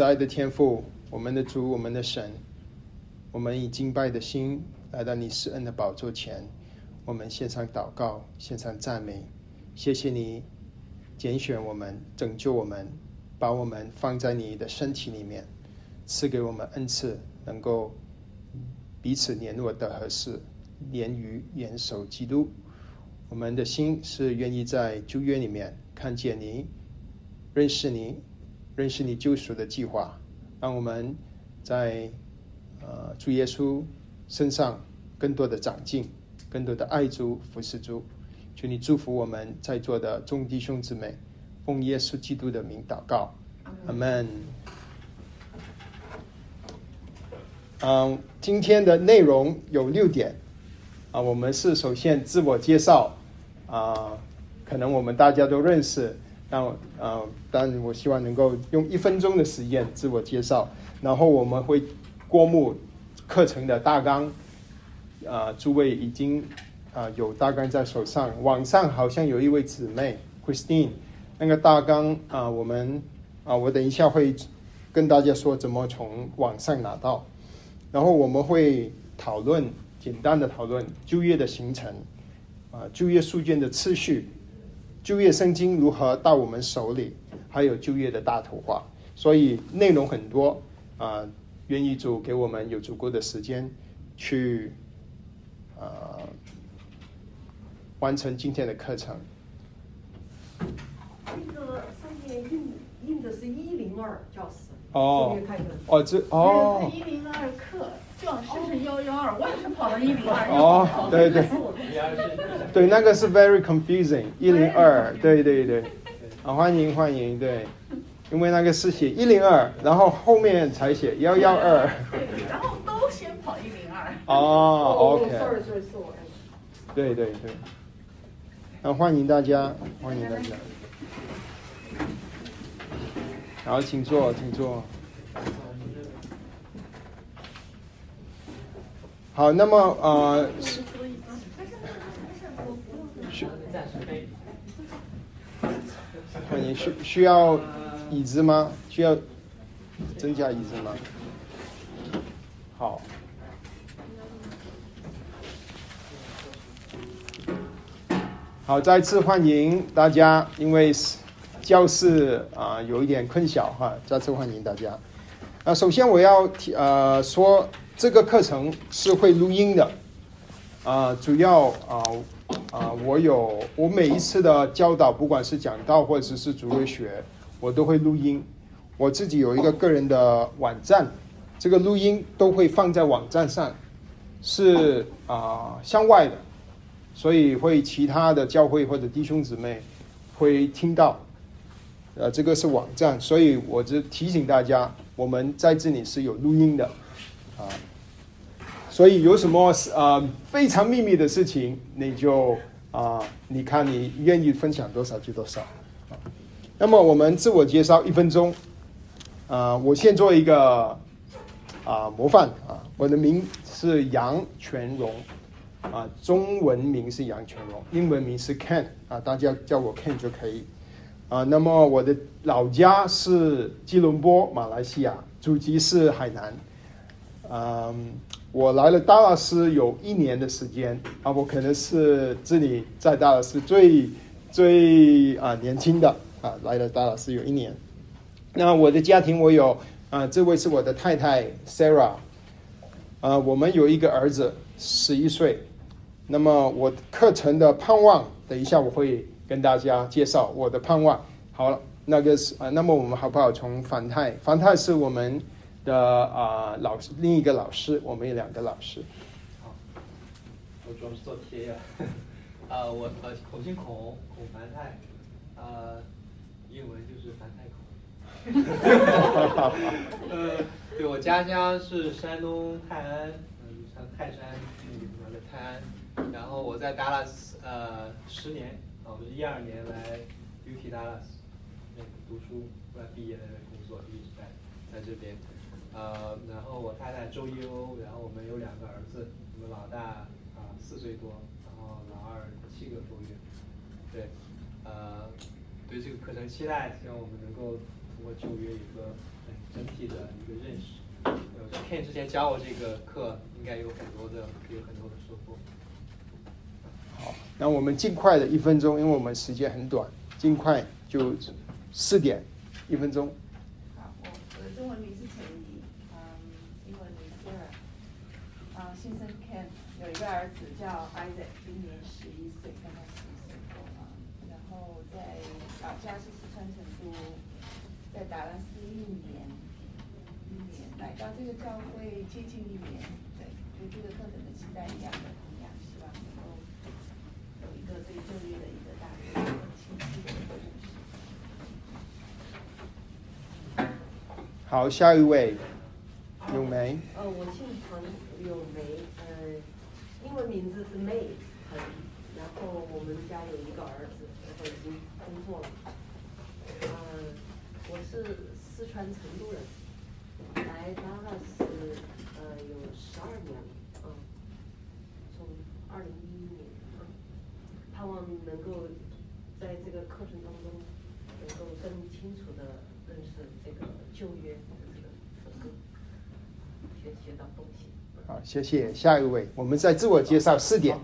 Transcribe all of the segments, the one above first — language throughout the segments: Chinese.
慈爱的天父，我们的主，我们的神，我们以敬拜的心来到你施恩的宝座前，我们献上祷告，献上赞美。谢谢你拣选我们，拯救我们，把我们放在你的身体里面，赐给我们恩赐，能够彼此联络的合适，连于严守基督。我们的心是愿意在旧约里面看见你，认识你，认识你救赎的计划，让我们在呃主耶稣身上更多的长进，更多的爱主服侍主。求你祝福我们在座的众弟兄姊妹，奉耶稣基督的名祷告，阿门。嗯，今天的内容有六点啊，我们是首先自我介绍啊，可能我们大家都认识，但啊，但我希望能够用一分钟的时间自我介绍，然后我们会过目课程的大纲，啊，诸位已经啊有大纲在手上，网上好像有一位姊妹 Christine，那个大纲啊，我们啊，我等一下会跟大家说怎么从网上拿到。然后我们会讨论简单的讨论就业的形成，啊，就业书卷的次序，就业圣经如何到我们手里，还有就业的大图画。所以内容很多啊，愿意主给我们有足够的时间去啊完成今天的课程。那个上面印印的是一零二教室，哦哦，这哦一零二课，教师是幺幺二，我也是跑到一零二。哦，对对。对，那个是 very confusing，一零二，对对对，啊，欢迎欢迎，对，因为那个是写一零二，然后后面才写幺幺二，对，然后都先跑一零二。哦 sorry，对对对，那欢迎大家，欢迎大家，好，请坐，请坐。好，那么呃，需欢迎需需要椅子吗？需要增加椅子吗？好。好，再次欢迎大家，因为教室啊、有一点困小哈，再次欢迎大家。啊，首先我要提呃说这个课程是会录音的，啊、主要啊啊、我有我每一次的教导，不管是讲道或者是主日学，我都会录音。我自己有一个个人的网站，这个录音都会放在网站上，是啊、向外的。所以会其他的教会或者弟兄姊妹会听到，呃，这个是网站，所以我只提醒大家，我们在这里是有录音的，啊，所以有什么呃非常秘密的事情，你就啊、你看你愿意分享多少就多少。啊那么我们自我介绍一分钟，啊、我先做一个啊、模范啊，我的名是杨全荣。啊，中文名是杨全荣，英文名是 Ken 啊，大家叫我 Ken 就可以。啊，那么我的老家是吉隆坡，马来西亚，祖籍是海南。嗯，我来了达拉斯有一年的时间啊，我可能是这里在达拉斯最最啊年轻的啊，来了达拉斯有一年。那我的家庭我有啊，这位是我的太太 Sarah，啊，我们有一个儿子十一岁。那么我课程的盼望，等一下我会跟大家介绍我的盼望。好了，那个是啊，那么我们好不好从樊太？樊太是我们的啊、老师，另一个老师，我们有两个老师。好我主要是做贴呀。啊，我呃孔姓孔，孔凡泰，呃，英文就是凡泰孔。呃，对我家乡是山东泰安，嗯，像泰山那个地方的泰安。然后我在达拉斯呃十年，啊，我是一二年来 UT 达拉斯那个读书，后来毕业了工作，一直在在这边。呃，然后我太太周一欧，然后我们有两个儿子，我们老大啊四岁多，然后老二七个多月。对，呃，对这个课程期待，希望我们能够通过九月有个整体的一个认识。呃，Ken 之前教我这个课，应该有很多的有很多的收获。好，那我们尽快的一分钟，因为我们时间很短，尽快就四点一分钟。好，我我的中文名是陈怡，嗯，英文名 Sarah，啊，先生 Ken 有一个儿子叫 Isaac，今年十一岁，刚刚十一岁过啊，然后在老家是四川成都，在达拉斯一年，一年来到这个教会接近一年，对，对这个课程的期待一样的同样，希望能够有一个对就业的一个大的清晰的一个认识。好，下一位，咏梅。呃，我姓彭，咏梅，呃，英文名字是 May 彭，然后我们家有一个儿子，然后已经工作了。呃，我是四川成都人，来达拉斯呃有十二年了，嗯，从二零一一年，嗯，盼望能够在这个课程当中能够更清楚的认识这个就业的这个分工。学学到。好，谢谢。下一位，我们再自我介绍四点。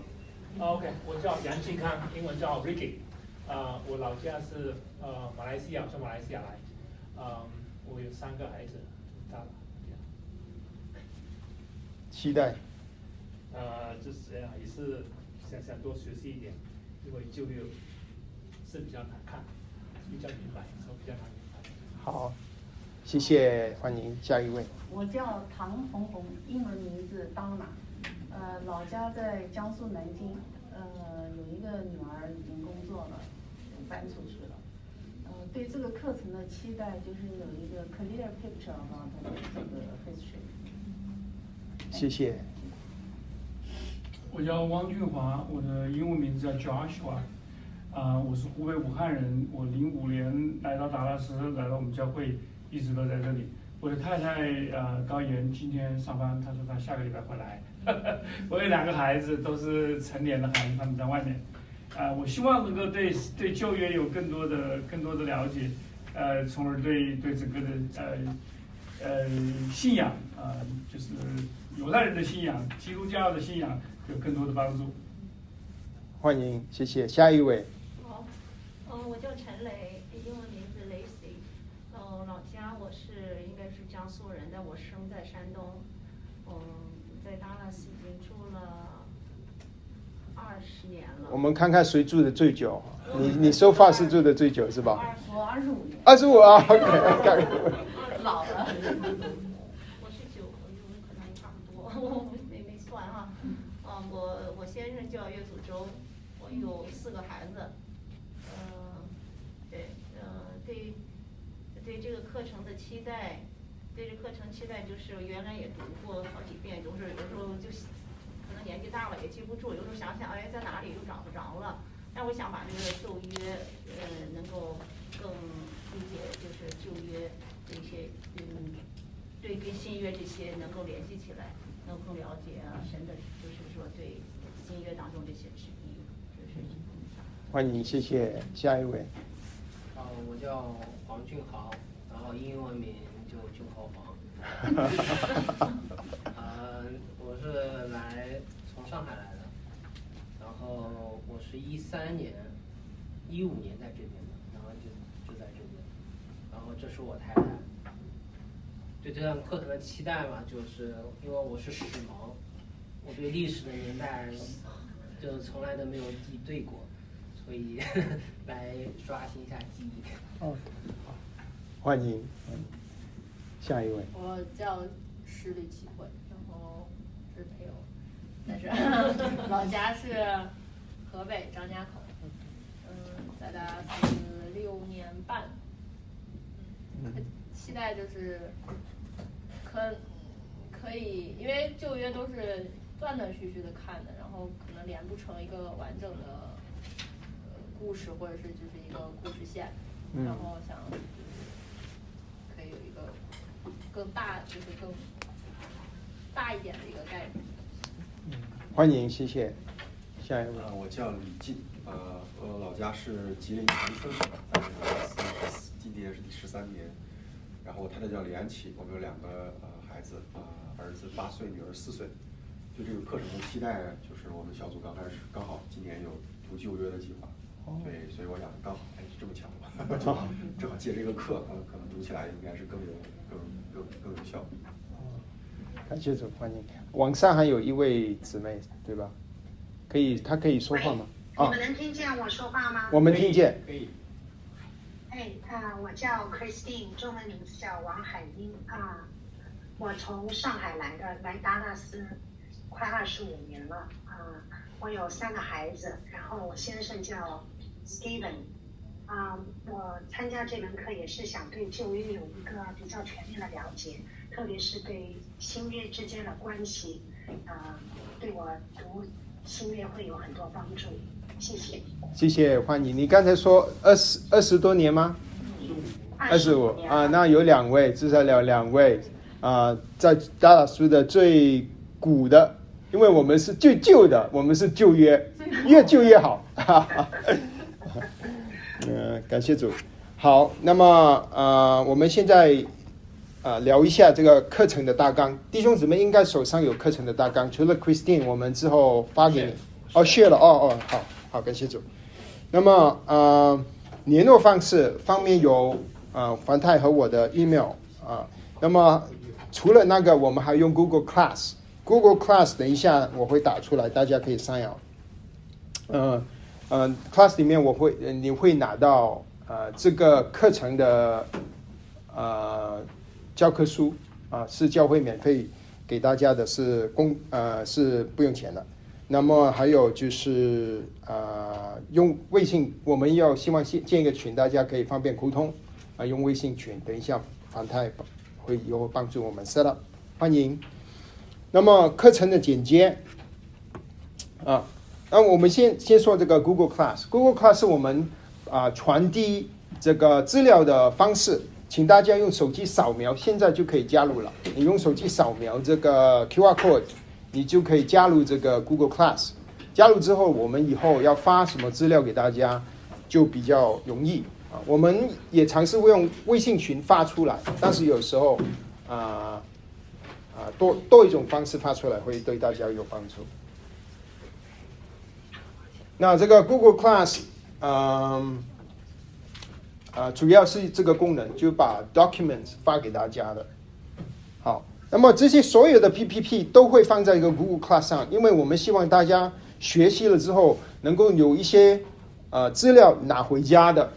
OK，我叫杨庆康，英文叫 Ricky，啊、我老家是呃马来西亚，从马来西亚来，嗯、我有三个孩子，大了，期待。呃，就是这样也是想想多学习一点，因为就业是比较难看，比较明白，所以比较难明白。好，谢谢，欢迎下一位。我叫唐红红，英文名字 Donna，呃，老家在江苏南京，呃，有一个女儿已经工作了，搬出去了。呃，对这个课程的期待就是有一个 clear picture about 这个 history。谢谢。我叫汪俊华，我的英文名字叫 Joshua，啊、我是湖北武汉人，我零五年来到达拉斯，来到我们教会，一直都在这里。我的太太呃高岩今天上班，她说她下个礼拜会来。我有两个孩子，都是成年的孩子，他们在外面。啊、我希望能够对对就业有更多的更多的了解，呃，从而对对整个的呃呃信仰啊、就是犹太人的信仰、基督教的信仰有更多的帮助。欢迎，谢谢。下一位，好，嗯，我叫陈雷，英文名字雷 C，呃，老家我是应该是江苏人，但我生在山东，嗯，在达拉斯已经住了二十年了。我们看看谁住的最久。你你收发是住的最久是吧？我二十五年，二十五啊，OK，老了。我是九，我们可能差不多，我没没算哈。嗯，我我先生叫岳祖洲，我有四个孩子。嗯，对，嗯，对，对这个课程的期待，对这课程期待就是原来也读过好几遍，就是有时候就可能年纪大了也记不住，有时候想想哎在哪里又找不着了。但我想把这个旧约呃能够更理解，就是旧约这些嗯。对跟新约这些能够联系起来，能够更了解啊神的，就是说对新约当中这些旨意，就是欢迎，谢谢。下一位，啊，我叫黄俊豪，然后英文名就俊豪黄。呃，我是来从上海来的，然后我是一三年、一五年在这边的，然后就就在这边，然后这是我太太。对这堂课程的期待嘛，就是因为我是史盲，我对历史的年代就从来都没有记对过，所以来刷新一下记忆。哦，欢迎。嗯下一位，我叫施李启慧，然后是没有，但是 老家是河北张家口，嗯，在达拉斯六年半，嗯，期待就是可可以，因为旧约都是断断续续的看的，然后可能连不成一个完整的呃故事，或者是就是一个故事线，嗯。然后想更大，就是更大一点的一个概念。嗯欢迎，谢谢。下一位，呃，我叫李进，呃，我老家是吉林长春，在达拉斯今年是第十三年，然后我太太叫李安琪，我们有两个呃孩子，呃、儿子八岁，女儿四岁。对这个课程的期待，就是我们小组刚开始刚好今年有读旧约的计划，对，所以我想刚好哎这么巧，正好正好借这个课，可能可能读起来应该是更有更更更有效。感谢主，欢迎。网上还有一位姊妹，对吧？可以，她可以说话吗？你们能听见我说话吗？我们听见。可以。哎，啊，我叫 Christine，中文名字叫王海英啊，我从上海来的，来达拉斯快二十五年了啊，我有三个孩子，然后我先生叫 Steven，啊，我参加这门课也是想对旧约有一个比较全面的了解，特别是对新约之间的关系，啊，对我读新约会有很多帮助，谢谢。谢谢，欢迎。你刚才说二十二十多年吗？二十五啊，那有两位，至少有两位啊，在大老师的最古的。因为我们是最旧的，我们是旧约，越旧越好。嗯，感谢主。好，那么呃，我们现在啊聊一下这个课程的大纲。弟兄姊妹应该手上有课程的大纲，除了 Christine，我们之后发给你。哦，share 了，哦哦，好好，感谢主。那么呃，联络方式方面有啊，凡泰和我的 email 啊。那么除了那个，我们还用 Google Class。Google Class，等一下我会打出来，大家可以上摇。嗯嗯，Class 里面我会你会拿到呃这个课程的呃教科书啊，是教会免费给大家的，是公呃是不用钱的。那么还有就是呃用微信，我们要希望建建一个群，大家可以方便沟通啊，用微信群。等一下反泰会有帮助我们 set up，欢迎。那么课程的简介啊，那我们先先说这个 Google Class。Google Class 是我们啊传递这个资料的方式，请大家用手机扫描，现在就可以加入了。你用手机扫描这个 QR code，你就可以加入这个 Google Class。加入之后，我们以后要发什么资料给大家，就比较容易啊。我们也尝试会用微信群发出来，但是有时候啊。啊，多多一种方式发出来会对大家有帮助。那这个 Google Class，嗯，啊，主要是这个功能，就把 documents 发给大家的。好，那么这些所有的 PPT 都会放在一个 Google Class 上，因为我们希望大家学习了之后能够有一些呃资料拿回家的，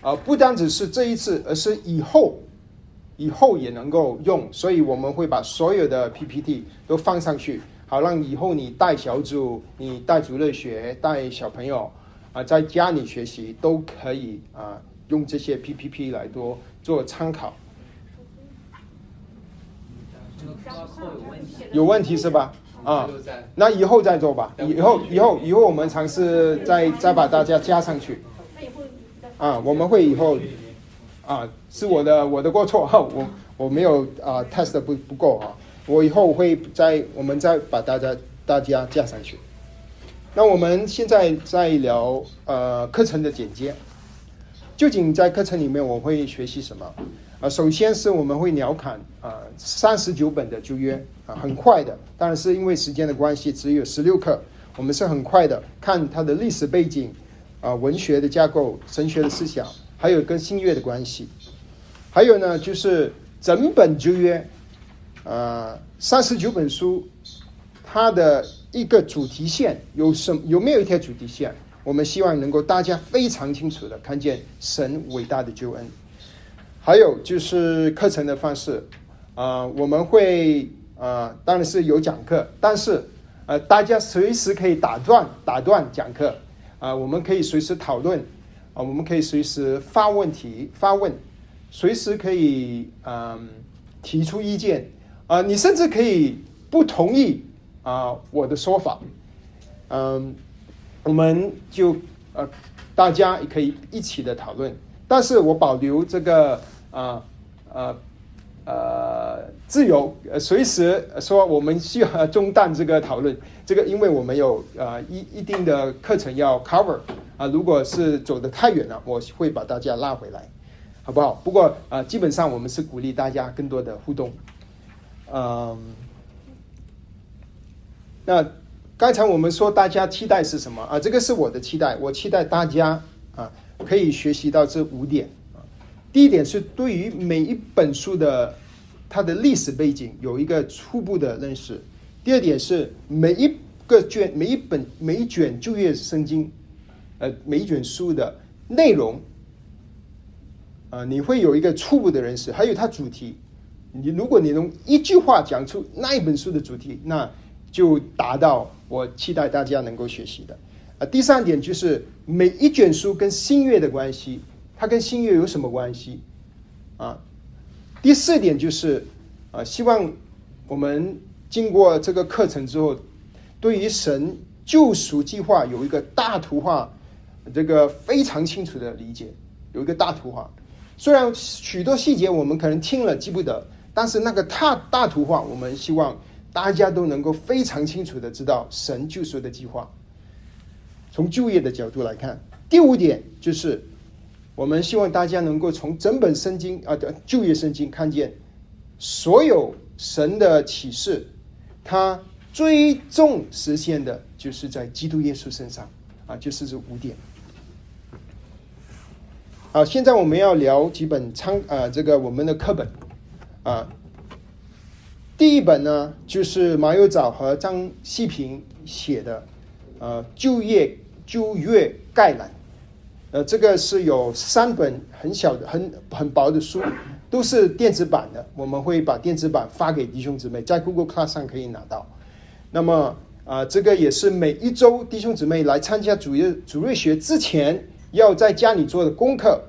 啊，不单只是这一次，而是以后。以后也能够用，所以我们会把所有的 PPT 都放上去，好让以后你带小组、你带主任学、带小朋友啊，在家里学习都可以啊，用这些 PPT 来多做参考。有问题是吧？啊，那以后再做吧。以后以后以后我们尝试再再把大家加上去。啊，我们会以后。啊，是我的我的过错哈，我我没有啊 test 不不够啊，我以后会再我们再把大家大家加上去。那我们现在在聊呃课程的简介，究竟在课程里面我会学习什么？啊，首先是我们会聊侃啊三十九本的旧约啊，很快的，当然是因为时间的关系，只有十六课，我们是很快的看它的历史背景啊，文学的架构，神学的思想。还有跟新约的关系，还有呢，就是整本旧约，呃，三十九本书，它的一个主题线有什有没有一条主题线？我们希望能够大家非常清楚的看见神伟大的救恩。还有就是课程的方式，啊，我们会啊，当然是有讲课，但是呃，大家随时可以打断打断讲课，啊，我们可以随时讨论。啊，我们可以随时发问题、发问，随时可以嗯提出意见啊，你甚至可以不同意啊我的说法，嗯，我们就呃大家也可以一起的讨论，但是我保留这个啊呃呃自由，呃随时说我们需要中断这个讨论，这个因为我们有呃一一定的课程要 cover。啊，如果是走得太远了，我会把大家拉回来。好不好？不过啊，基本上我们是鼓励大家更多的互动。嗯，那刚才我们说大家期待是什么啊？这个是我的期待，我期待大家啊可以学习到这五点啊。第一点是对于每一本书的它的历史背景有一个初步的认识。第二点是每一个卷、每一本、每一卷旧约圣经，呃，每一卷书的内容。啊，你会有一个初步的认识，还有它主题。你如果你能一句话讲出那一本书的主题，那就达到我期待大家能够学习的。啊，第三点就是每一卷书跟新月的关系，它跟新月有什么关系？啊，第四点就是啊，希望我们经过这个课程之后，对于神救赎计划有一个大图画，这个非常清楚的理解，有一个大图画。虽然许多细节我们可能听了记不得，但是那个大大图画，我们希望大家都能够非常清楚的知道神救赎的计划。从就业的角度来看，第五点就是我们希望大家能够从整本圣经啊的就业圣经看见所有神的启示，它最终实现的就是在基督耶稣身上啊，就是这五点。好，现在我们要聊几本参啊，这个我们的课本啊。第一本呢，就是马友藻和张细平写的呃就业就业概览。呃，这个是有三本很小的、很很薄的书，都是电子版的。我们会把电子版发给弟兄姊妹，在 Google Class 上可以拿到。那么啊，这个也是每一周弟兄姊妹来参加主日主日学之前。要在家里做的功课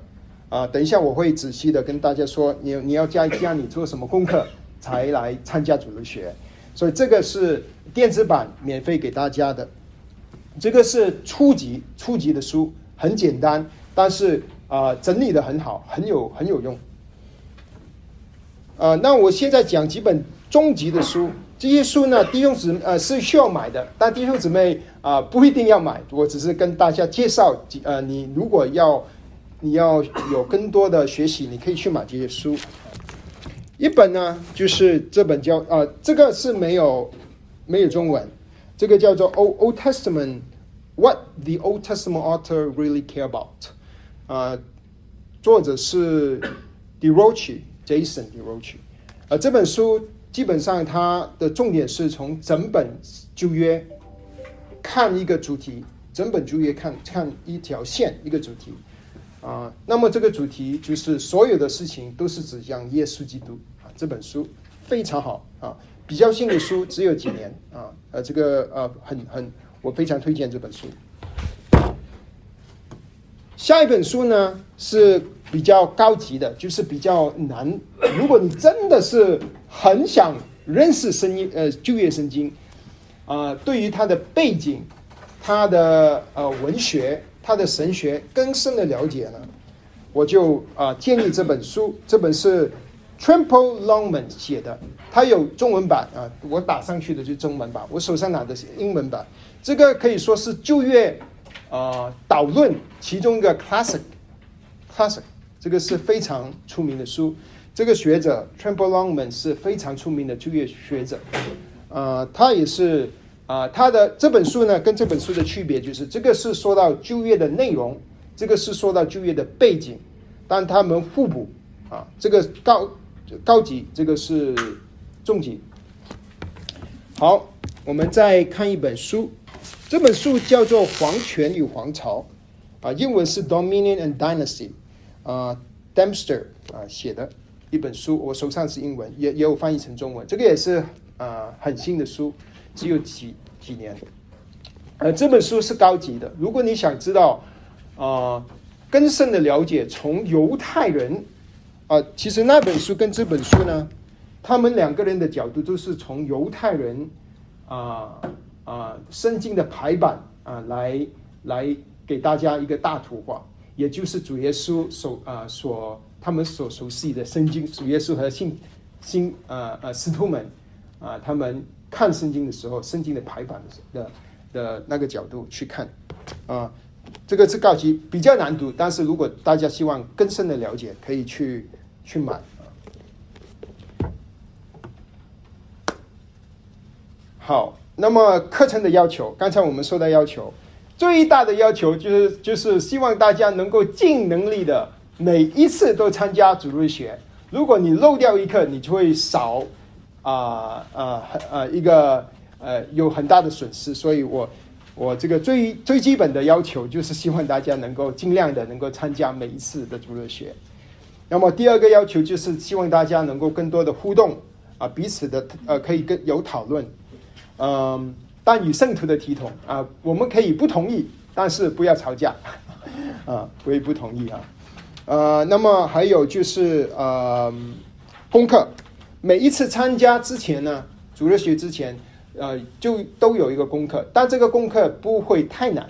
啊，等一下我会仔细的跟大家说，你你要在家里做什么功课才来参加主日学，所以这个是电子版免费给大家的，这个是初级初级的书，很简单，但是啊整理的很好，很有很有用。啊，那我现在讲几本中级的书。这些书呢，弟兄姊呃是需要买的，但弟兄姊妹啊不一定要买。我只是跟大家介绍几，呃，你如果要你要有更多的学习，你可以去买这些书。一本呢，就是这本叫啊，这个是没有没有中文，这个叫做《Old Old Testament What the Old Testament Author Really Care About》啊，作者是 d e r o c h i Jason d e r o c h i 啊，这本书。基本上，它的重点是从整本旧约看一个主题，整本旧约看看一条线，一个主题啊。那么这个主题就是所有的事情都是指向耶稣基督啊。这本书非常好啊，比较新的书只有几年啊。呃，这个呃很很，我非常推荐这本书。下一本书呢是。比较高级的，就是比较难。如果你真的是很想认识圣经，呃，旧约圣经，啊，对于它的背景、它的呃文学、他的神学更深的了解呢，我就啊建议这本书。这本是 Trample Longman 写的，它有中文版啊，我打上去的就是中文版，我手上拿的是英文版。这个可以说是旧约啊导论其中一个 classic，classic。这个是非常出名的书，这个学者 Trample Longman 是非常出名的就业学者，啊，他也是啊，他的这本书呢，跟这本书的区别就是，这个是说到就业的内容，这个是说到就业的背景，但他们互补啊，这个高高级，这个是中级。好，我们再看一本书，这本书叫做《皇权与皇朝》，啊，英文是 Dominion and Dynasty。啊，Dempster 啊写的一本书，我手上是英文，也也有翻译成中文。这个也是啊很新的书，只有几几年。呃，这本书是高级的。如果你想知道啊更深的了解，从犹太人啊，其实那本书跟这本书呢，他们两个人的角度都是从犹太人啊啊圣经的排版啊来来给大家一个大图画。也就是主耶稣所啊所他们所熟悉的圣经，主耶稣和信信啊啊使徒们啊，他们看圣经的时候，圣经的排版的的的那个角度去看啊，这个是高级，比较难读，但是如果大家希望更深的了解，可以去去买。好，那么课程的要求，刚才我们说的要求，最大的要求就是就是希望大家能够尽能力的每一次都参加主日学。如果你漏掉一课，你就会少啊啊呃一个呃有很大的损失。所以我我这个最最基本的要求就是希望大家能够尽量的能够参加每一次的主日学。那么第二个要求就是希望大家能够更多的互动啊，彼此的呃可以跟有讨论。嗯，但与圣徒的体统啊，我们可以不同意，但是不要吵架 啊，不会不同意啊。呃，那么还有就是呃，功课，每一次参加之前呢，主日学之前，呃，就都有一个功课，但这个功课不会太难，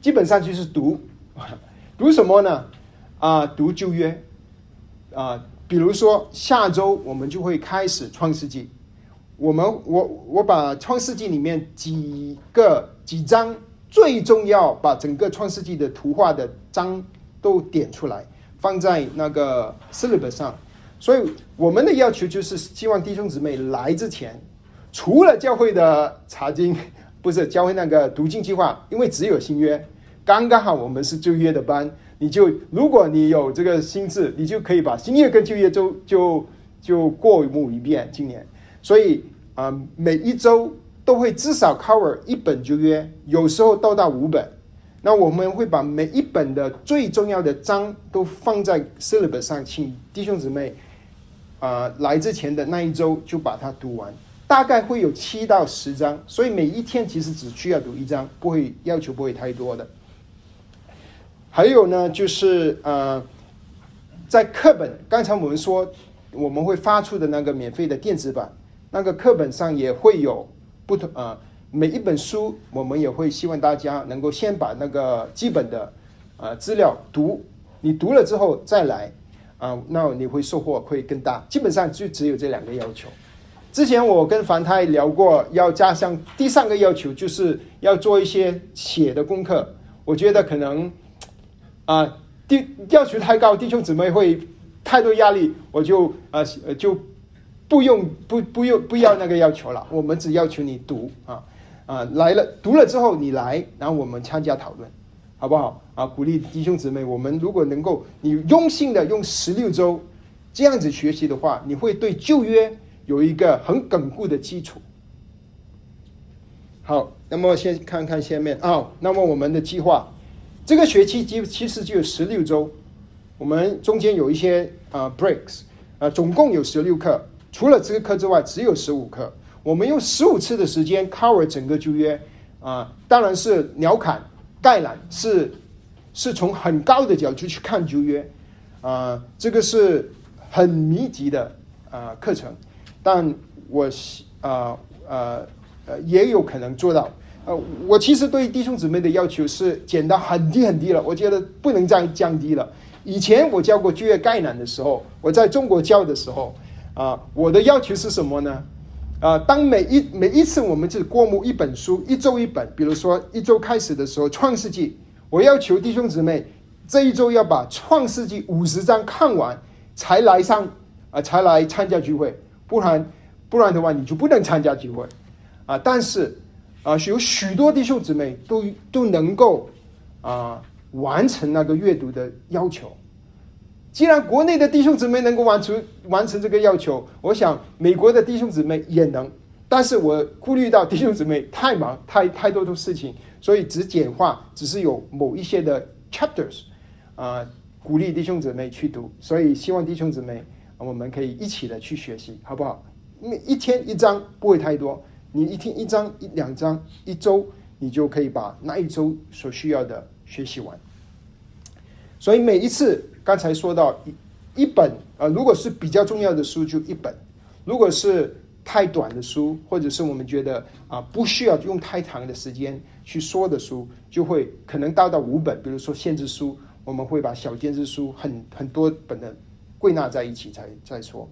基本上就是读，读什么呢？啊，读旧约啊，比如说下周我们就会开始创世纪。我们我我把创世纪里面几个几章最重要，把整个创世纪的图画的章都点出来，放在那个 syllabus 上。所以我们的要求就是希望弟兄姊妹来之前，除了教会的查经，不是教会那个读经计划，因为只有新约，刚刚好我们是旧约的班，你就如果你有这个心智，你就可以把新约跟旧约就就就过目一遍，今年。所以啊，每一周都会至少 cover 一本旧约，有时候到达五本。那我们会把每一本的最重要的章都放在 syllabus 上，请弟兄姊妹啊来之前的那一周就把它读完。大概会有七到十章，所以每一天其实只需要读一章，不会要求不会太多的。还有呢，就是呃，在课本，刚才我们说我们会发出的那个免费的电子版。那个课本上也会有不同呃，每一本书我们也会希望大家能够先把那个基本的呃资料读，你读了之后再来啊，那你会收获会更大。基本上就只有这两个要求。之前我跟凡太聊过，要加上第三个要求，就是要做一些写的功课。我觉得可能啊，弟要求太高，弟兄姊妹会太多压力，我就啊就。不用不不用不要那个要求了，我们只要求你读啊啊来了读了之后你来，然后我们参加讨论，好不好啊？鼓励弟兄姊妹，我们如果能够你用心的用十六周这样子学习的话，你会对旧约有一个很稳固的基础。好，那么先看看下面啊，那么我们的计划这个学期其其实就有十六周，我们中间有一些啊 breaks 啊，总共有十六课。除了这个课之外，只有十五课。我们用十五次的时间 cover 整个旧约啊，当然是鸟瞰概览，是是从很高的角度去看旧约啊，这个是很密集的啊课程。但我啊呃呃也有可能做到。呃，我其实对弟兄姊妹的要求是减到很低很低了，我觉得不能再降低了。以前我教过旧约概览的时候，我在中国教的时候。啊，我的要求是什么呢？啊，当每一每一次我们是过目一本书，一周一本，比如说一周开始的时候，《创世纪》，我要求弟兄姊妹这一周要把《创世纪》五十章看完，才来上啊，才来参加聚会，不然不然的话你就不能参加聚会啊。但是啊，有许多弟兄姊妹都都能够啊完成那个阅读的要求。既然国内的弟兄姊妹能够完成完成这个要求，我想美国的弟兄姊妹也能。但是我顾虑到弟兄姊妹太忙，太太多的事情，所以只简化，只是有某一些的 chapters，啊，鼓励弟兄姊妹去读。所以希望弟兄姊妹，我们可以一起的去学习，好不好？每一天一章不会太多，你一天一章一两章，一周你就可以把那一周所需要的学习完。所以每一次。刚才说到一一本啊，如果是比较重要的书就一本，如果是太短的书，或者是我们觉得啊不需要用太长的时间去说的书，就会可能到到五本。比如说限制书，我们会把小限制书很很多本的归纳在一起再再说。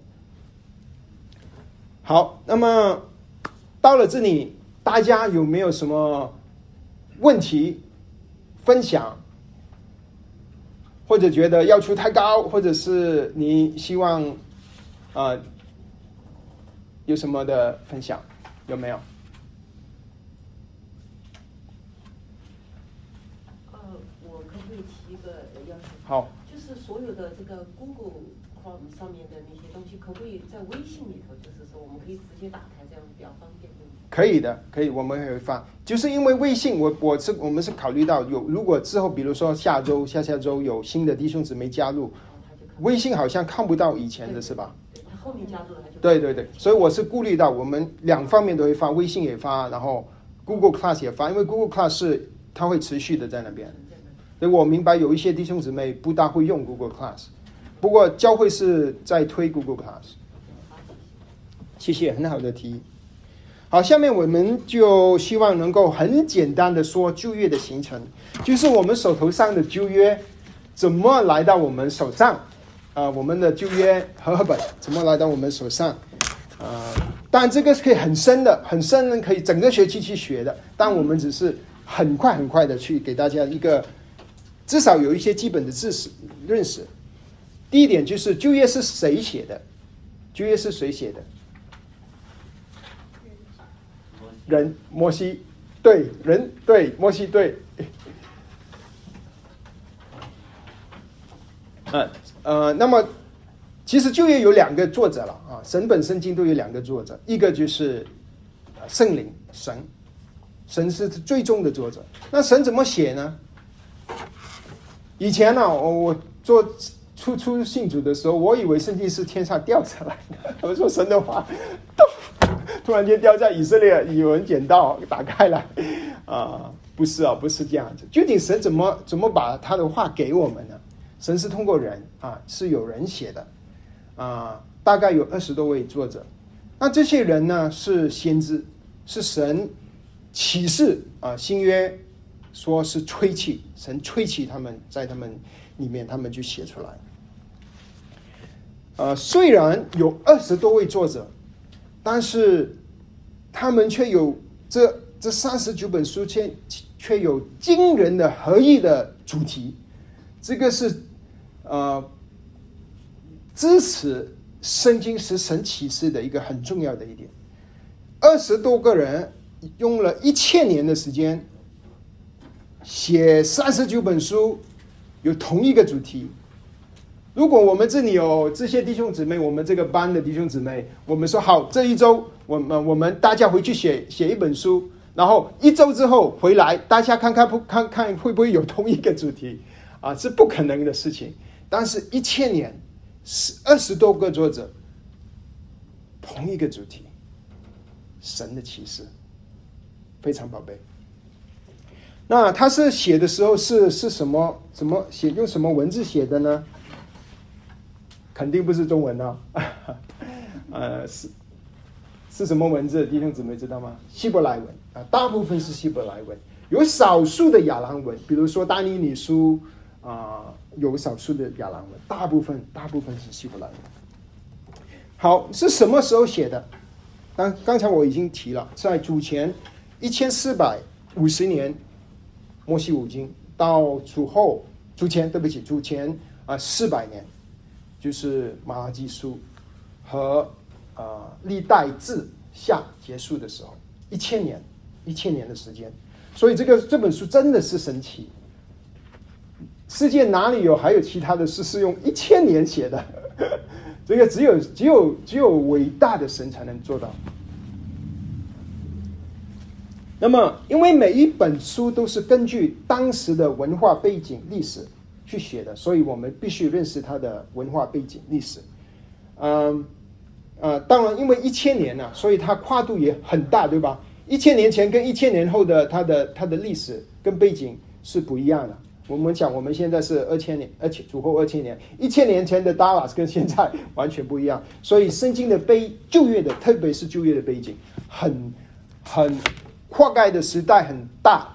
好，那么到了这里，大家有没有什么问题？分享，或者觉得要求太高，或者是你希望啊、有什么的分享？有没有？呃，我可不可以提一个呃要求？好，就是所有的这个 Google Chrome 上面的那些东西，可不可以在微信里头，就是说我们可以直接打开，这样比较方便，可以的，可以，我们会发。就是因为微信，我我是我们是考虑到有，如果之后比如说下周、下下周有新的弟兄姊妹加入，微信好像看不到以前的是吧？对，他后面加入了他就对对对，所以我是顾虑到我们两方面都会发，微信也发，然后 Google Class 也发，因为 Google Class 是它会持续的在那边。所以我明白有一些弟兄姊妹不大会用 Google Class，不过教会是在推 Google Class。谢谢，很好的提议。好，下面我们就希望能够很简单的说旧约的形成，就是我们手头上的旧约怎么来到我们手上，啊、我们的旧约和合本怎么来到我们手上，啊、当然这个是可以很深的，很深的可以整个学期去学的，但我们只是很快很快的去给大家一个至少有一些基本的知识认识。第一点就是旧约是谁写的？旧约是谁写的？人摩西，对人对摩西对，呃呃，那么其实旧约有两个作者了啊，神本圣经都有两个作者，一个就是呃圣灵神，神是最重的作者。那神怎么写呢？以前呢、我我做初初信主的时候，我以为圣经是天上掉下来的，我说神的话，突然间掉在以色列，有人捡到打开来，啊、不是啊，不是这样子。究竟神怎么怎么把他的话给我们呢？神是通过人啊，是有人写的啊，大概有二十多位作者。那这些人呢是先知，是神启示啊，新约说是吹气，神吹气他们在他们里面，他们就写出来。呃，虽然有二十多位作者，但是他们却有这这三十九本书却却有惊人的合意的主题，这个是呃支持圣经是神启示的一个很重要的一点。二十多个人用了一千年的时间写三十九本书，有同一个主题。如果我们这里有这些弟兄姊妹，我们这个班的弟兄姊妹，我们说好，这一周我们我们大家回去写写一本书，然后一周之后回来，大家看看不看看会不会有同一个主题啊？是不可能的事情。但是，一千年，十二十多个作者，同一个主题，神的启示，非常宝贝。那他是写的时候是是什么？怎么写？用什么文字写的呢？肯定不是中文呢、呃，是是什么文字？弟兄姊妹知道吗？希伯来文啊，大部分是希伯来文，有少数的亚兰文，比如说但以理书啊、有少数的亚兰文，大部分大部分是希伯来文。好，是什么时候写的？刚刚才我已经提了，在主前一千四百五十年，摩西五经到楚后楚前，对不起，楚前啊四百年。就是马拉基书和呃历代志下结束的时候，一千年，一千年的时间，所以这个这本书真的是神奇。世界哪里有还有其他的诗是用一千年写的？这个只有只有只有伟大的神才能做到。那么，因为每一本书都是根据当时的文化背景、历史去写的，所以我们必须认识它的文化背景、历史。嗯，呃，当然，因为一千年呢、所以它跨度也很大，对吧？一千年前跟一千年后的它的它的历史跟背景是不一样的。我们讲，我们现在是二千年，而且主后二千年，一千年前的 Dallas 跟现在完全不一样。所以圣经的背旧约的，特别是旧约的背景，很很跨盖的时代很大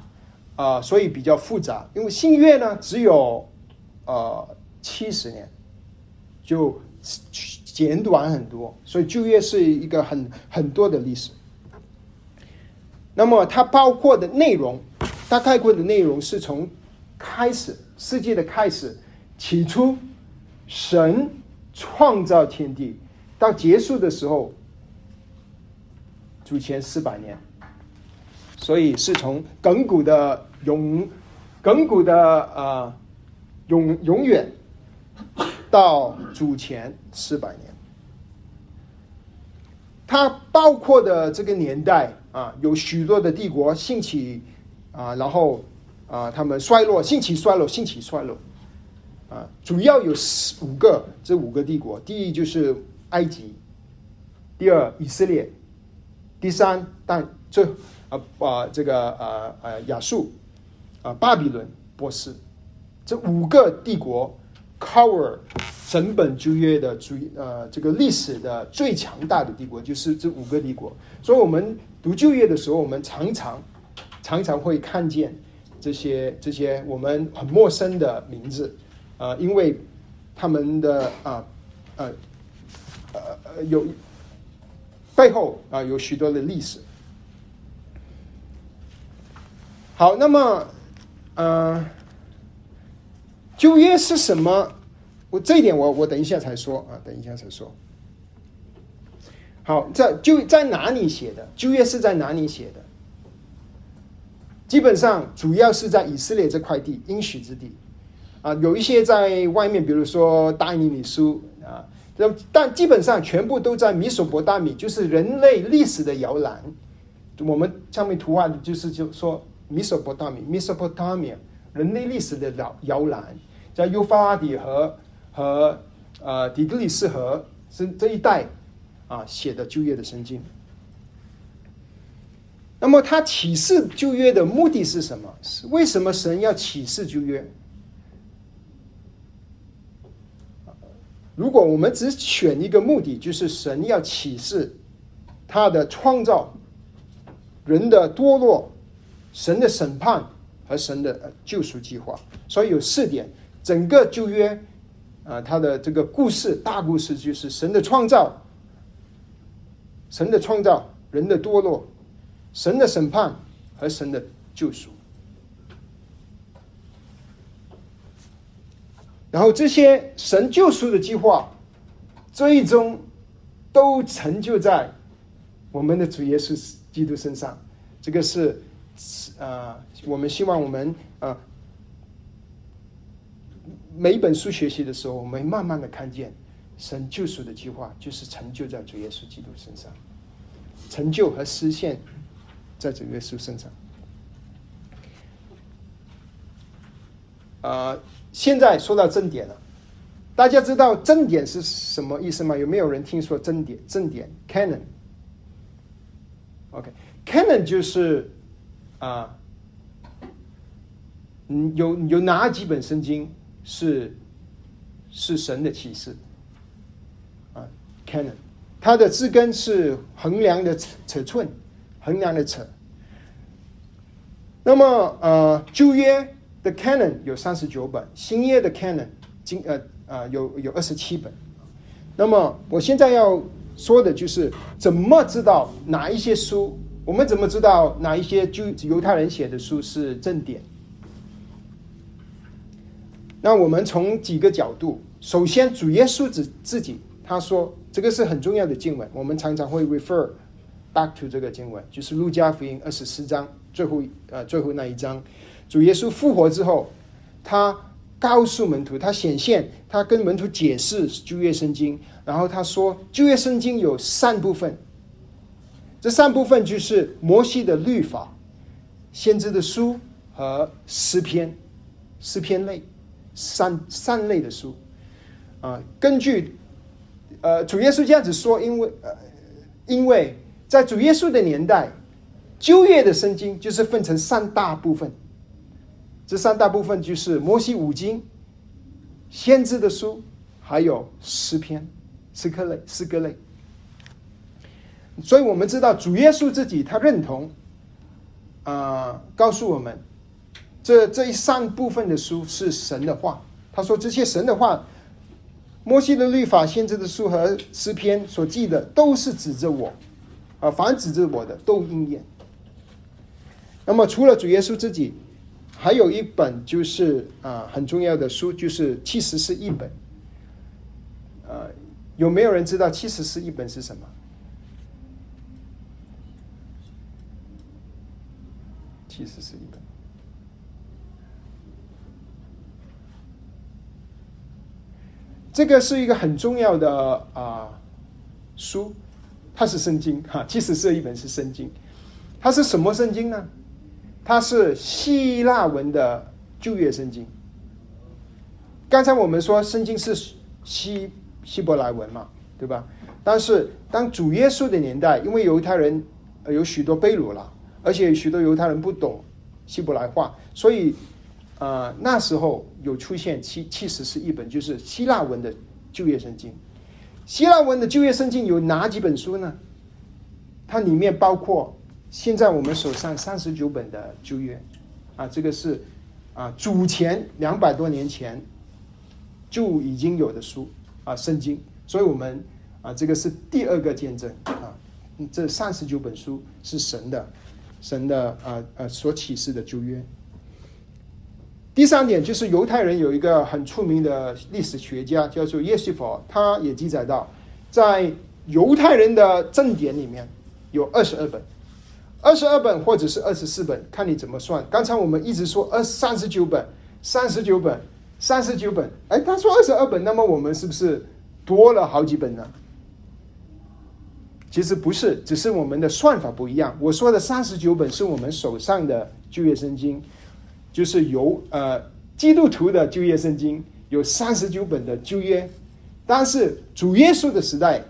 啊、所以比较复杂。因为新约呢只有呃七十年，就简短很多，所以旧约是一个很很多的历史。那么它包括的内容，它概括的内容是从开始，世界的开始，起初神创造天地，到结束的时候，主前四百年，所以是从亘古的永，亘古的呃永永远到主前四百年。它包括的这个年代啊，有许多的帝国兴起啊，然后啊，他们衰落，兴起衰落，兴起衰落啊，主要有四五个，这五个帝国，第一就是埃及，第二以色列，第三但最啊啊这个啊啊亚述啊巴比伦波斯，这五个帝国 cover。整本旧约的主呃这个历史的最强大的帝国就是这五个帝国，所以我们读旧约的时候，我们常常常常会看见这些这些我们很陌生的名字，呃，因为他们的啊呃呃有背后啊有许多的历史。好，那么呃旧约是什么？我这一点，我我等一下才说啊，等一下才说。好，在就在哪里写的？旧约是在哪里写的？基本上主要是在以色列这块地，应许之地啊，有一些在外面，比如说大尼里书啊，但基本上全部都在米索博大米，就是人类历史的摇篮。我们上面图画的就是就说米索博大米 （Mesopotamia），人类历史的摇摇篮，在幼发拉底河。和呃，底格里斯河是这一代啊写的旧约的圣经。那么他启示旧约的目的是什么？是为什么神要启示旧约？如果我们只选一个目的，就是神要启示他的创造、人的堕落、神的审判和神的救赎计划。所以有四点，整个旧约。啊，它的这个故事大故事就是神的创造，神的创造，人的堕落，神的审判和神的救赎。然后这些神救赎的计划，最终都成就在我们的主耶稣基督身上。这个是啊，我们希望我们啊。每一本书学习的时候，我们慢慢的看见神救赎的计划就是成就在主耶稣基督身上，成就和实现在主耶稣身上。啊，现在说到正点了，大家知道正点是什么意思吗？有没有人听说正点？正点 canon，OK，canon 就是啊，嗯，有有哪几本圣经？是是神的启示啊，canon，它的字根是衡量的尺尺寸，衡量的尺。那么呃，旧约的 canon 有三十九本，新约的 canon 今呃啊有有二十七本。那么我现在要说的就是怎么知道哪一些书，我们怎么知道哪一些就犹太人写的书是正典？那我们从几个角度，首先主耶稣自自己他说，这个是很重要的经文，我们常常会 refer back to 这个经文，就是路加福音二十四章最后呃最后那一章，主耶稣复活之后，他告诉门徒，他显现，他跟门徒解释旧约圣经，然后他说旧约圣经有三部分，这三部分就是摩西的律法、先知的书和诗篇，诗篇类。三三类的书，啊，根据呃主耶稣这样子说，因为呃，因为在主耶稣的年代，旧约的圣经就是分成三大部分，这三大部分就是摩西五经、先知的书，还有诗篇、诗歌类、诗歌类。所以我们知道主耶稣自己他认同，啊，告诉我们。这这一三部分的书是神的话，他说这些神的话，摩西的律法、先知的书和诗篇所记的都是指着我，啊，凡指着我的都应验。那么除了主耶稣自己，还有一本就是啊很重要的书，就是其实是一本。呃，有没有人知道其实是一本是什么？其实是一本。这个是一个很重要的啊书，它是圣经哈，其实是一本是圣经。它是什么圣经呢？它是希腊文的旧约圣经。刚才我们说圣经是希希伯来文嘛，对吧？但是当主耶稣的年代，因为犹太人有许多被掳了，而且许多犹太人不懂希伯来话，所以。呃，那时候有出现，其其实是一本就是希腊文的旧约圣经。希腊文的旧约圣经有哪几本书呢？它里面包括现在我们手上三十九本的旧约，啊，这个是啊主前两百多年前就已经有的书啊圣经，所以我们啊这个是第二个见证啊，这三十九本书是神的神的啊呃所启示的旧约。第三点就是犹太人有一个很出名的历史学家，叫做耶西佛，他也记载到，在犹太人的正典里面有二十二本，二十二本或者是二十四本，看你怎么算。刚才我们一直说二三十九本，三十九本，三十九本，哎，他说二十二本，那么我们是不是多了好几本呢？其实不是，只是我们的算法不一样。我说的三十九本是我们手上的旧约圣经。就是由呃基督徒的旧约圣经有三十九本的旧约，但是主耶稣的时代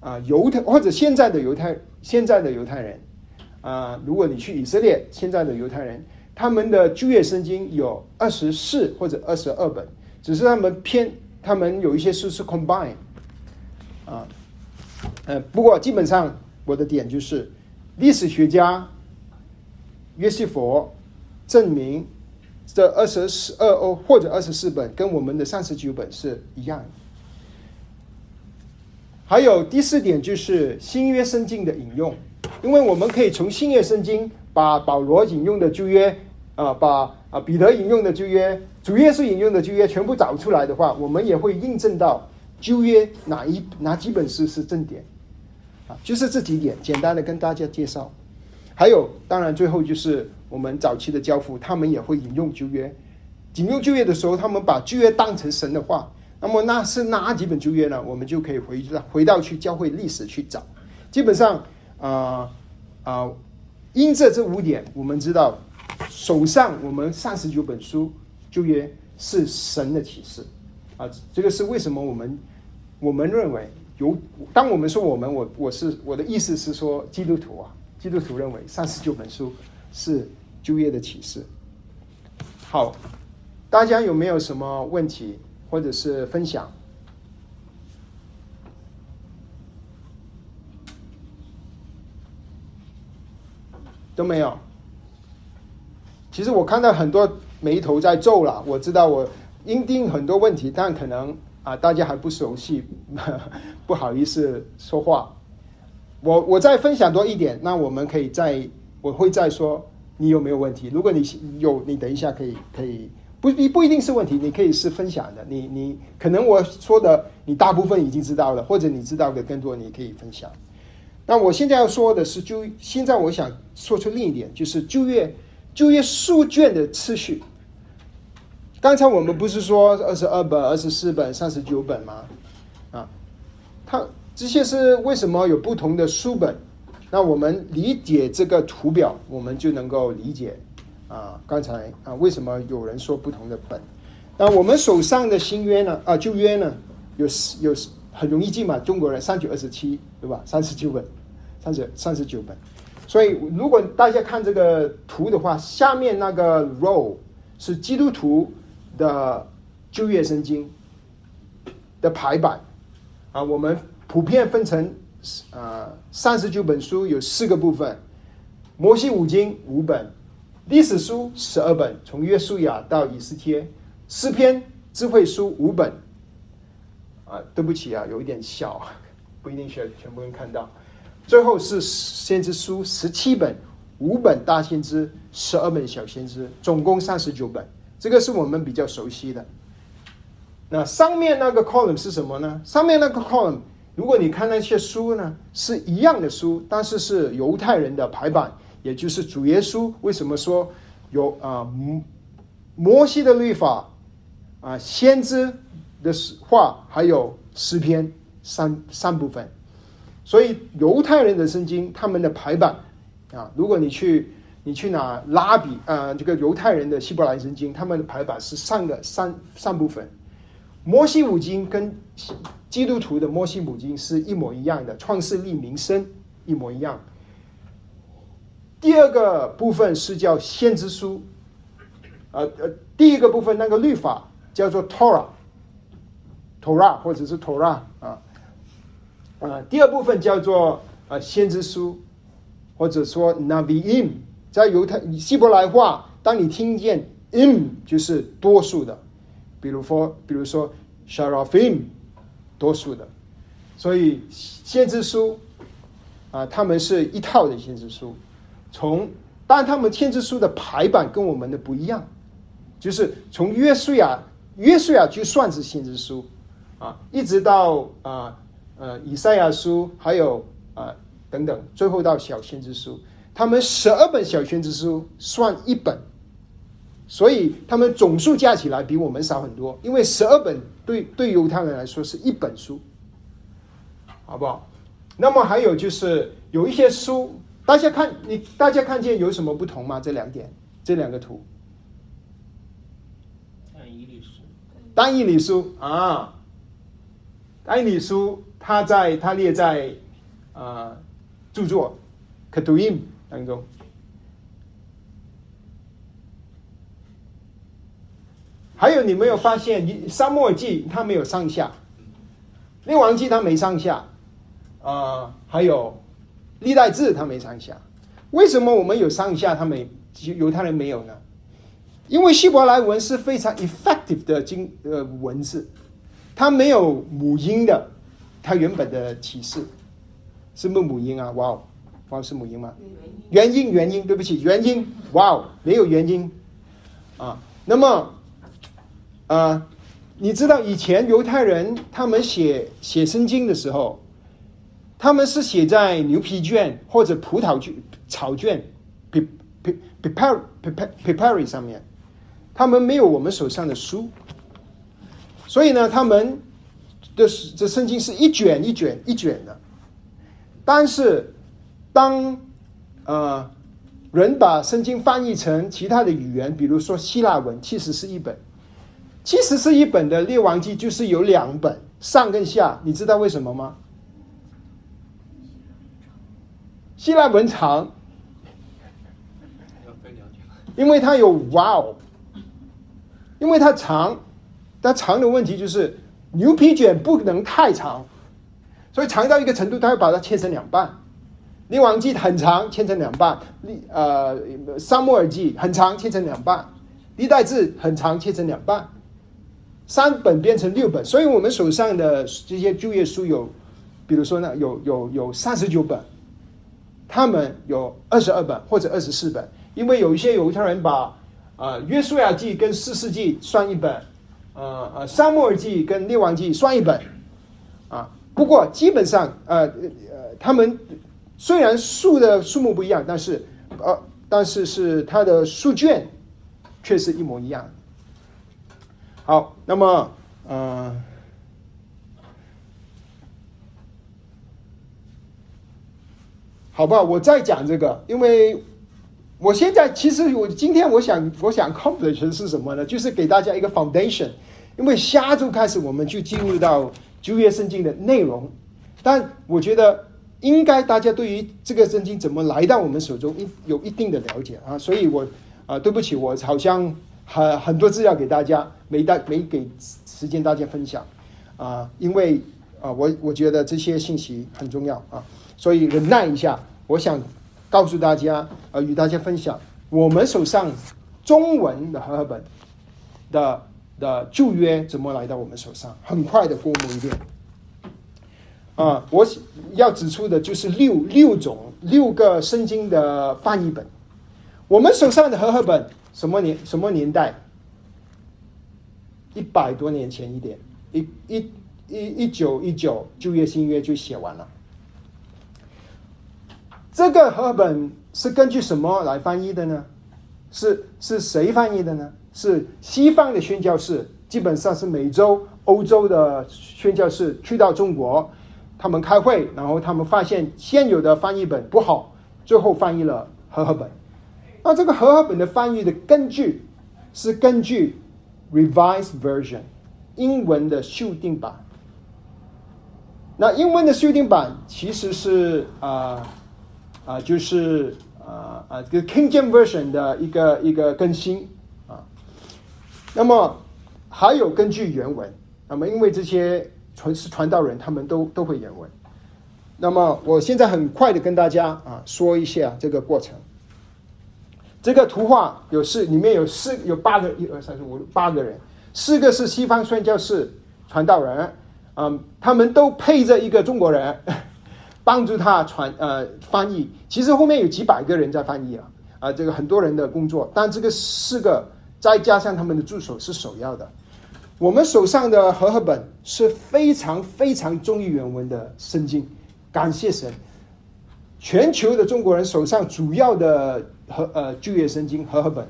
啊犹太或者现在的犹太现在的犹太人啊，如果你去以色列，现在的犹太人他们的旧约圣经有二十四或者二十二本，只是他们偏他们有一些书是 combine 啊，不过基本上我的点就是历史学家约西佛。证明这二十四二欧或者二十四本跟我们的三十九本是一样的。还有第四点就是新约圣经的引用，因为我们可以从新约圣经把保罗引用的旧约啊，把啊彼得引用的旧约，主耶稣引用的旧约全部找出来的话，我们也会印证到旧约哪一哪几本书是正典就是这几点简单的跟大家介绍。还有，当然最后就是。我们早期的教父，他们也会引用旧约，引用旧约的时候，他们把旧约当成神的话。那么那是哪几本旧约呢？我们就可以回回到去教会历史去找。基本上，啊啊，因着这五点，我们知道手上我们三十九本书旧约是神的启示啊。这个是为什么我们我们认为有？当我们说我们，我我是我的意思是说基督徒啊，基督徒认为三十九本书是。就业的启示。好，大家有没有什么问题或者是分享？都没有。其实我看到很多眉头在皱了，我知道我应定很多问题，但可能啊大家还不熟悉，不好意思说话。我我再分享多一点，那我们可以再我会再说。你有没有问题？如果你有，你等一下可以可以不不不一定是问题，你可以是分享的。你你可能我说的你大部分已经知道了，或者你知道的更多，你可以分享。那我现在要说的是，就现在我想说出另一点，就是就业就业书卷的次序。刚才我们不是说二十二本、二十四本、三十九本吗？啊，它这些是为什么有不同的书本？那我们理解这个图表，我们就能够理解啊，刚才啊为什么有人说不同的本？那我们手上的新约呢？啊旧约呢？有有很容易记嘛？中国人三九二十七，对吧？三十九本，三十三十九本。所以如果大家看这个图的话，下面那个 row 是基督徒的旧约圣经的排版啊，我们普遍分成。啊，三十九本书有四个部分：摩西五经五本，历史书十二本，从约书亚到以斯帖；诗篇、智慧书五本。啊，对不起啊，有一点小，不一定全全部人看到。最后是先知书十七本，五本大先知，十二本小先知，总共三十九本。这个是我们比较熟悉的。那上面那个 column 是什么呢？上面那个 column，如果你看那些书呢，是一样的书，但是是犹太人的排版，也就是主耶稣为什么说有啊摩摩西的律法啊先知的话，还有诗篇三三部分。所以犹太人的圣经，他们的排版啊，如果你去你去拿拉比啊这个犹太人的希伯来圣经，他们的排版是三个三三部分。摩西五经跟基督徒的摩西五经是一模一样的，创世立民生一模一样。第二个部分是叫先知书，呃呃，第一个部分那个律法叫做 Torah，Torah 或者是 Torah 啊。啊，第二部分叫做啊先知书，或者说 Naviim，在犹太希伯来话，当你听见 im 就是多数的，比如说比如说 Sharafim 多数的，所以先知书啊，他们是一套的先知书，从当他们先知书的排版跟我们的不一样，就是从约书亚约书亚就算是先知书啊，一直到啊。呃，以赛亚书还有啊等等，最后到小先知书，他们十二本小圈子书算一本，所以他们总数加起来比我们少很多，因为十二本对对犹太人来说是一本书，好不好？那么还有就是有一些书，大家看你大家看见有什么不同吗？这两点，这两个图，单一理书，单一理书啊，单一理书。它在它列在啊著作 u i m 当中，还有你没有发现，《沙漠记》它没有上下，《列王记》它没上下，啊，还有《历代志》它没上下，为什么我们有上下，他们犹太人没有呢？因为希伯来文是非常 effective 的经呃文字，它没有母音的。它原本的启示是不母音啊？哇哦，哇是母音吗？原因，原因，对不起，原因。哇哦，没有原因啊。那么，啊，你知道以前犹太人他们写写圣经的时候，他们是写在牛皮卷或者葡萄卷草卷，p p paper paper paper 上面，他们没有我们手上的书，所以呢，他们。的这圣经是一卷一卷一卷的，但是当呃人把圣经翻译成其他的语言，比如说希腊文，其实是一本，其实是一本的列王记就是有两本上跟下，你知道为什么吗？希腊文长，因为它有哇哦，因为它长，它长的问题就是。牛皮卷不能太长，所以长到一个程度，它会把它切成两半。列王记很长，切成两半；呃沙漠耳记很长，切成两半；历代志很长，切成两半。三本变成六本，所以我们手上的这些就业书有，比如说呢，有有有三十九本，他们有二十二本或者二十四本，因为有一些犹太人把啊约书亚记跟四世纪算一本。呃呃，沙漠耳记跟列王记算一本，啊，不过基本上呃呃，他们虽然数的数目不一样，但是呃，但是是它的数卷却是一模一样。好，那么呃，好吧，我再讲这个，因为。我现在其实我今天我想我想 accomplish 的是什么呢？就是给大家一个 foundation，因为下周开始我们就进入到旧约圣经的内容，但我觉得应该大家对于这个圣经怎么来到我们手中一有一定的了解啊，所以我啊对不起，我好像很很多资料给大家没带没给时间大家分享啊，因为啊我我觉得这些信息很重要啊，所以忍耐一下，我想。告诉大家，呃，与大家分享我们手上中文的和合本的的旧约怎么来到我们手上，很快的过目一遍。啊，我要指出的就是六六种六个圣经的翻译本。我们手上的和合本什么年什么年代？一百多年前一点，一一一一九一九旧约新约就写完了。这个和合本是根据什么来翻译的呢？是是谁翻译的呢？是西方的宣教士，基本上是美洲、欧洲的宣教士去到中国，他们开会，然后他们发现现有的翻译本不好，最后翻译了和合本。那这个和合本的翻译的根据是根据 Revised Version 英文的修订版。那英文的修订版其实是啊啊，就是啊啊，这个 King James Version 的一个一个更新啊。那么还有根据原文，那么因为这些传是传道人，他们都都会原文。那么我现在很快的跟大家啊说一下这个过程。这个图画有四，里面有四有八个，一二三四五八个人，四个是西方宣教士传道人，嗯，他们都配着一个中国人，帮助他传呃翻译。其实后面有几百个人在翻译啊，啊，这个很多人的工作，但这个四个再加上他们的助手是首要的。我们手上的和合本是非常非常忠于原文的圣经，感谢神。全球的中国人手上主要的和呃旧约圣经和合本，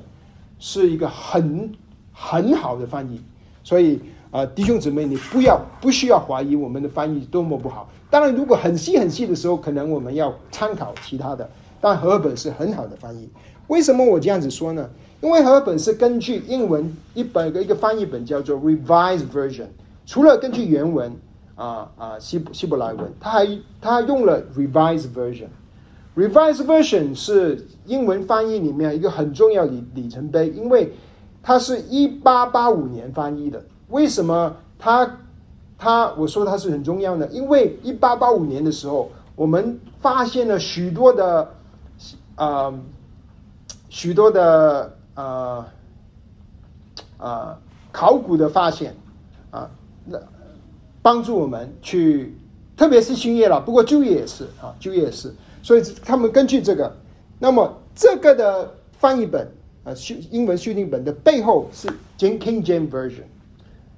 是一个很很好的翻译，所以啊弟兄姊妹，你不要不需要怀疑我们的翻译多么不好。当然，如果很细很细的时候，可能我们要参考其他的，但和合本是很好的翻译。为什么我这样子说呢？因为和本是根据英文一本一个翻译本叫做 Revised Version，除了根据原文啊啊希希伯来文，他还他用了 Revised Version。Revised Version 是英文翻译里面一个很重要里里程碑，因为它是一八八五年翻译的。为什么它它我说它是很重要呢？因为一八八五年的时候，我们发现了许多的啊许多的啊啊考古的发现啊，那帮助我们去，特别是新业了，不过旧业也是啊，旧业也是。所以他们根据这个，那么这个的翻译本啊修英文修订本的背后是 King James Version，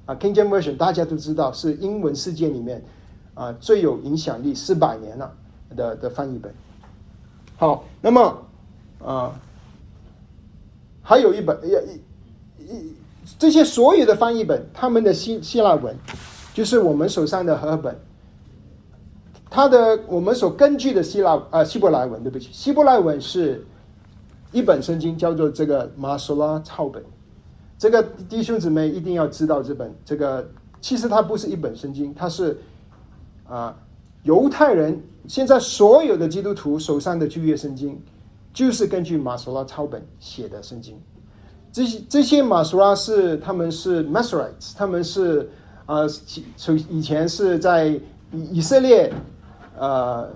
啊 King James Version 大家都知道是英文世界里面啊最有影响力四百年了的的翻译本。好，那么啊还有一本也一一这些所有的翻译本，他们的希希腊文就是我们手上的和合本。它的我们所根据的希腊呃希伯来文，对不起，希伯来文是一本圣经，叫做这个马索拉抄本。这个弟兄姊妹一定要知道这本这个，其实它不是一本圣经，它是啊犹太人现在所有的基督徒手上的旧约圣经，就是根据马索拉抄本写的圣经。这些这些马索拉是他们是 Masoretes，他们是啊从以前是在以以色列。呃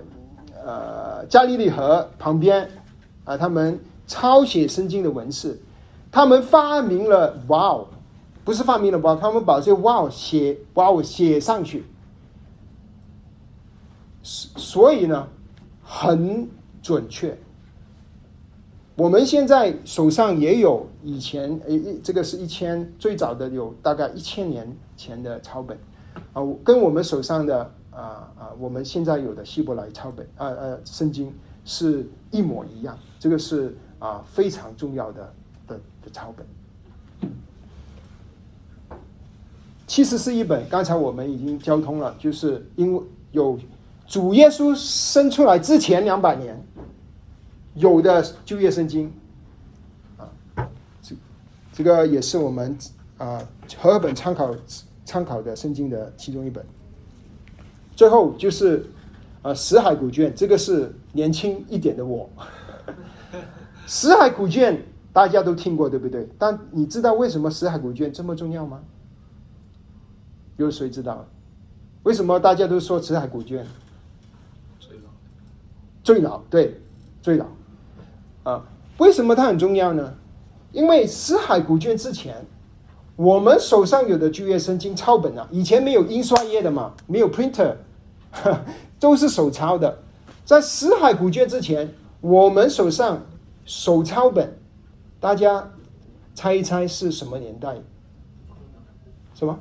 呃，加利利河旁边啊，他们抄写圣经的文字，他们发明了 wow，不是发明了 wow，他们把这 wow 写 wow 写上去，所所以呢很准确。我们现在手上也有以前诶，这个是一千最早的有大概一千年前的抄本啊，跟我们手上的。啊啊！我们现在有的希伯来抄本，啊啊，圣经是一模一样。这个是啊非常重要的的的抄本。其实是一本，刚才我们已经交通了，就是因为有主耶稣生出来之前两百年有的旧约圣经啊，这这个也是我们啊和本参考参考的圣经的其中一本。最后就是，啊，死海古卷，这个是年轻一点的我。死海古卷大家都听过，对不对？但你知道为什么死海古卷这么重要吗？有谁知道？为什么大家都说死海古卷？最老，最老，对，最老。啊，为什么它很重要呢？因为死海古卷之前。我们手上有的旧约圣经抄本啊，以前没有印刷业的嘛，没有 printer，都是手抄的。在死海古卷之前，我们手上手抄本，大家猜一猜是什么年代？什么？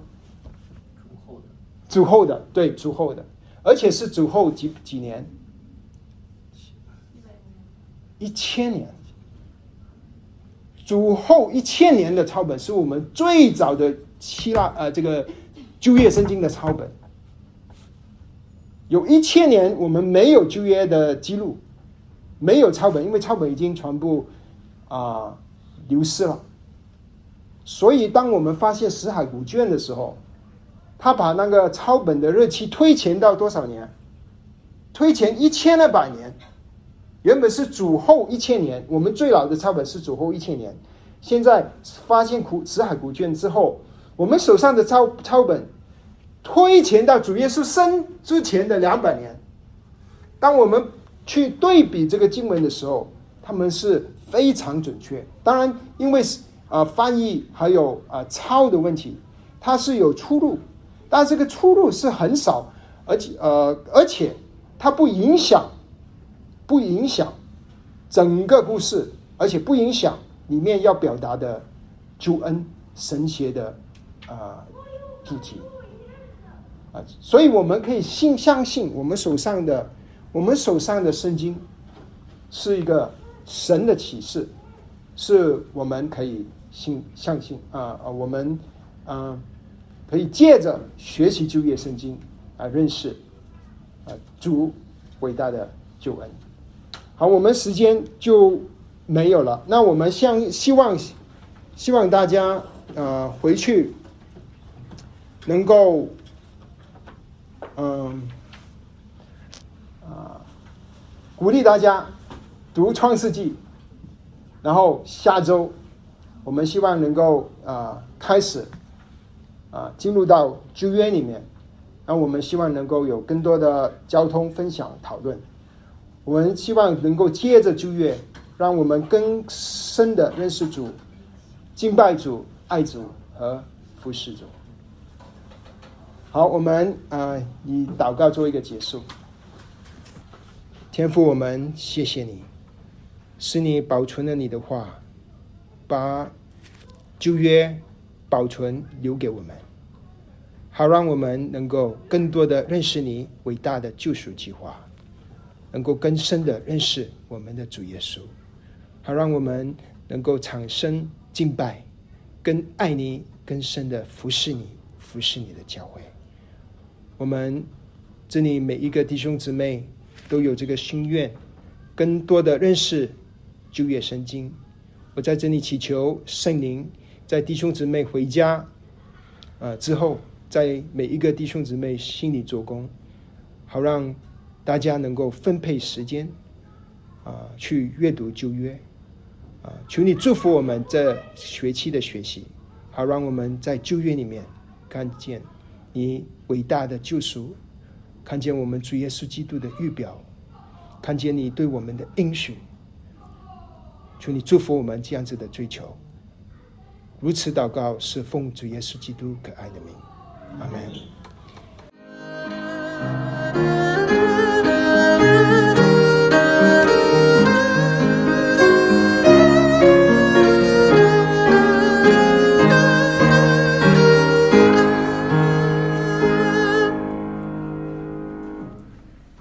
主后的，对，主后的，而且是主后几几年？一千年。主后一千年的抄本是我们最早的希腊呃这个旧约圣经的抄本。有一千年我们没有旧约的记录，没有抄本，因为抄本已经全部啊流失了。所以当我们发现死海古卷的时候，他把那个抄本的日期推前到多少年？推前一千二百年。原本是主后一千年，我们最老的抄本是主后一千年。现在发现古辞海古卷之后，我们手上的抄抄本推前到主耶稣生之前的两百年。当我们去对比这个经文的时候，他们是非常准确。当然，因为是啊翻译还有啊抄的问题，它是有出入，但这个出入是很少，而且呃而且它不影响。不影响整个故事，而且不影响里面要表达的救恩神学的啊主题啊，所以我们可以信相信我们手上的我们手上的圣经是一个神的启示，是我们可以信相信啊啊，我们啊可以借着学习旧约圣经啊认识啊主伟大的救恩。好，我们时间就没有了。那我们向希望，希望大家呃回去能够嗯啊鼓励大家读创世纪，然后下周我们希望能够啊开始啊进入到旧约里面，那我们希望能够有更多的交通分享讨论。我们希望能够接着旧约，让我们更深的认识主、敬拜主、爱主和服侍主。好，我们啊以祷告做一个结束。天父，我们谢谢你，是你保存了你的话，把旧约保存留给我们，好让我们能够更多的认识你伟大的救赎计划。能够更深的认识我们的主耶稣，好让我们能够产生敬拜，更爱你更深的服侍你，服侍你的教会。我们这里每一个弟兄姊妹都有这个心愿，更多的认识旧约圣经。我在这里祈求圣灵在弟兄姊妹回家啊之后，在每一个弟兄姊妹心里做工，好让。大家能够分配时间，啊，去阅读旧约，啊，求你祝福我们这学期的学习，好让我们在旧约里面看见你伟大的救赎，看见我们主耶稣基督的预表，看见你对我们的应许。求你祝福我们这样子的追求。如此祷告，是奉主耶稣基督可爱的名，阿门。